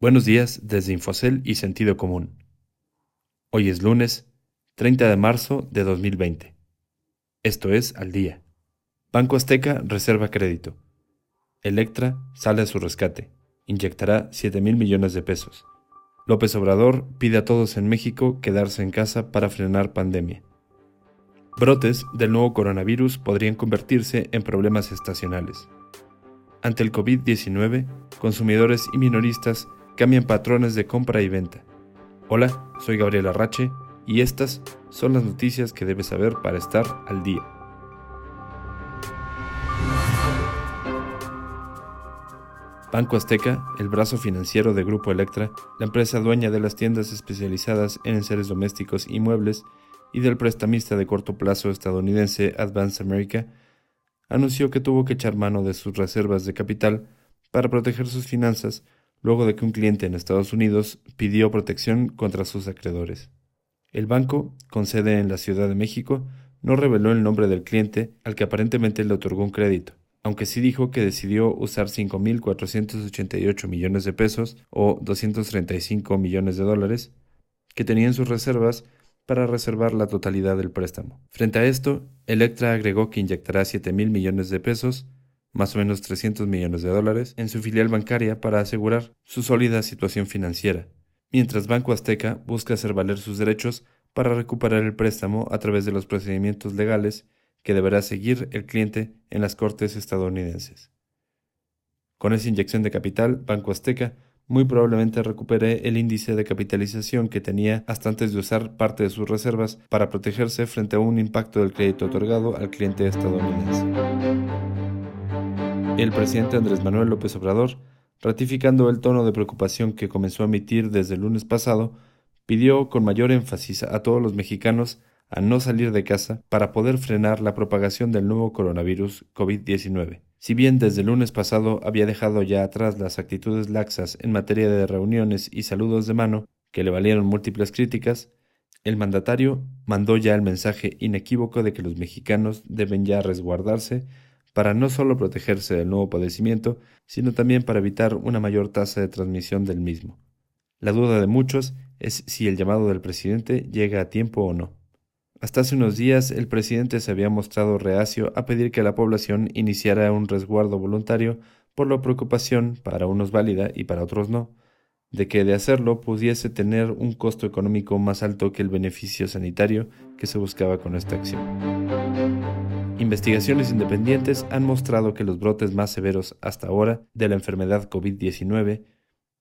Buenos días desde Infocel y Sentido Común. Hoy es lunes 30 de marzo de 2020. Esto es al día. Banco Azteca reserva crédito. Electra sale a su rescate. Inyectará 7 mil millones de pesos. López Obrador pide a todos en México quedarse en casa para frenar pandemia. Brotes del nuevo coronavirus podrían convertirse en problemas estacionales. Ante el COVID-19, consumidores y minoristas cambian patrones de compra y venta. Hola, soy Gabriela Rache y estas son las noticias que debes saber para estar al día. Banco Azteca, el brazo financiero de Grupo Electra, la empresa dueña de las tiendas especializadas en enseres domésticos y muebles, y del prestamista de corto plazo estadounidense Advance America, anunció que tuvo que echar mano de sus reservas de capital para proteger sus finanzas luego de que un cliente en Estados Unidos pidió protección contra sus acreedores. El banco, con sede en la Ciudad de México, no reveló el nombre del cliente al que aparentemente le otorgó un crédito, aunque sí dijo que decidió usar 5.488 millones de pesos o 235 millones de dólares que tenía en sus reservas para reservar la totalidad del préstamo. Frente a esto, Electra agregó que inyectará 7.000 millones de pesos más o menos 300 millones de dólares, en su filial bancaria para asegurar su sólida situación financiera, mientras Banco Azteca busca hacer valer sus derechos para recuperar el préstamo a través de los procedimientos legales que deberá seguir el cliente en las cortes estadounidenses. Con esa inyección de capital, Banco Azteca muy probablemente recupere el índice de capitalización que tenía hasta antes de usar parte de sus reservas para protegerse frente a un impacto del crédito otorgado al cliente estadounidense el presidente Andrés Manuel López Obrador, ratificando el tono de preocupación que comenzó a emitir desde el lunes pasado, pidió con mayor énfasis a todos los mexicanos a no salir de casa para poder frenar la propagación del nuevo coronavirus COVID-19. Si bien desde el lunes pasado había dejado ya atrás las actitudes laxas en materia de reuniones y saludos de mano, que le valieron múltiples críticas, el mandatario mandó ya el mensaje inequívoco de que los mexicanos deben ya resguardarse para no solo protegerse del nuevo padecimiento, sino también para evitar una mayor tasa de transmisión del mismo. La duda de muchos es si el llamado del presidente llega a tiempo o no. Hasta hace unos días el presidente se había mostrado reacio a pedir que la población iniciara un resguardo voluntario por la preocupación, para unos válida y para otros no, de que de hacerlo pudiese tener un costo económico más alto que el beneficio sanitario que se buscaba con esta acción. Investigaciones independientes han mostrado que los brotes más severos hasta ahora de la enfermedad COVID-19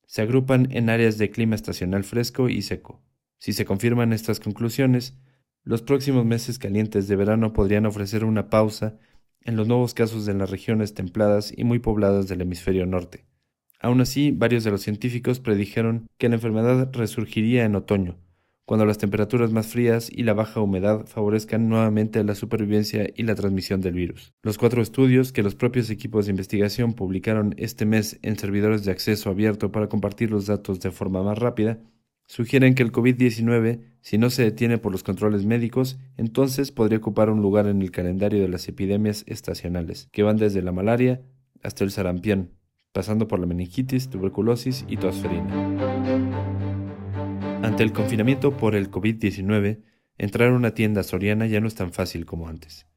se agrupan en áreas de clima estacional fresco y seco. Si se confirman estas conclusiones, los próximos meses calientes de verano podrían ofrecer una pausa en los nuevos casos en las regiones templadas y muy pobladas del hemisferio norte. Aún así, varios de los científicos predijeron que la enfermedad resurgiría en otoño, cuando las temperaturas más frías y la baja humedad favorezcan nuevamente la supervivencia y la transmisión del virus. Los cuatro estudios que los propios equipos de investigación publicaron este mes en servidores de acceso abierto para compartir los datos de forma más rápida sugieren que el COVID-19, si no se detiene por los controles médicos, entonces podría ocupar un lugar en el calendario de las epidemias estacionales, que van desde la malaria hasta el sarampión, pasando por la meningitis, tuberculosis y tosferina. Ante el confinamiento por el COVID-19, entrar a una tienda soriana ya no es tan fácil como antes.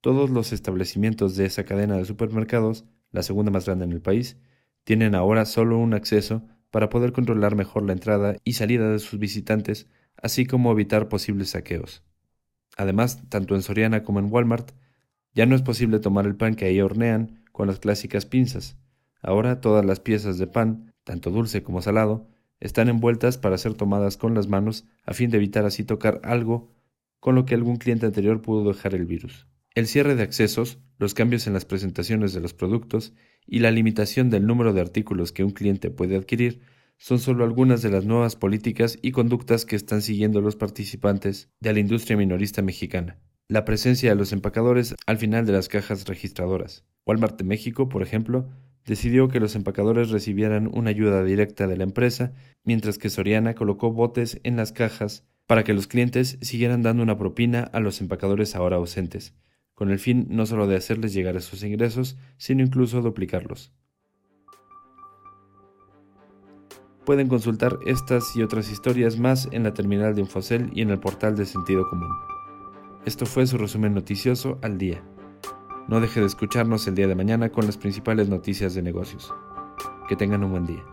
Todos los establecimientos de esa cadena de supermercados, la segunda más grande en el país, tienen ahora solo un acceso para poder controlar mejor la entrada y salida de sus visitantes, así como evitar posibles saqueos. Además, tanto en Soriana como en Walmart, ya no es posible tomar el pan que ahí hornean con las clásicas pinzas. Ahora todas las piezas de pan, tanto dulce como salado, están envueltas para ser tomadas con las manos a fin de evitar así tocar algo con lo que algún cliente anterior pudo dejar el virus. El cierre de accesos, los cambios en las presentaciones de los productos y la limitación del número de artículos que un cliente puede adquirir son solo algunas de las nuevas políticas y conductas que están siguiendo los participantes de la industria minorista mexicana. La presencia de los empacadores al final de las cajas registradoras. Walmart de México, por ejemplo, decidió que los empacadores recibieran una ayuda directa de la empresa, mientras que Soriana colocó botes en las cajas para que los clientes siguieran dando una propina a los empacadores ahora ausentes, con el fin no solo de hacerles llegar esos ingresos, sino incluso duplicarlos. pueden consultar estas y otras historias más en la terminal de Infocel y en el portal de Sentido Común. Esto fue su resumen noticioso al día. No deje de escucharnos el día de mañana con las principales noticias de negocios. Que tengan un buen día.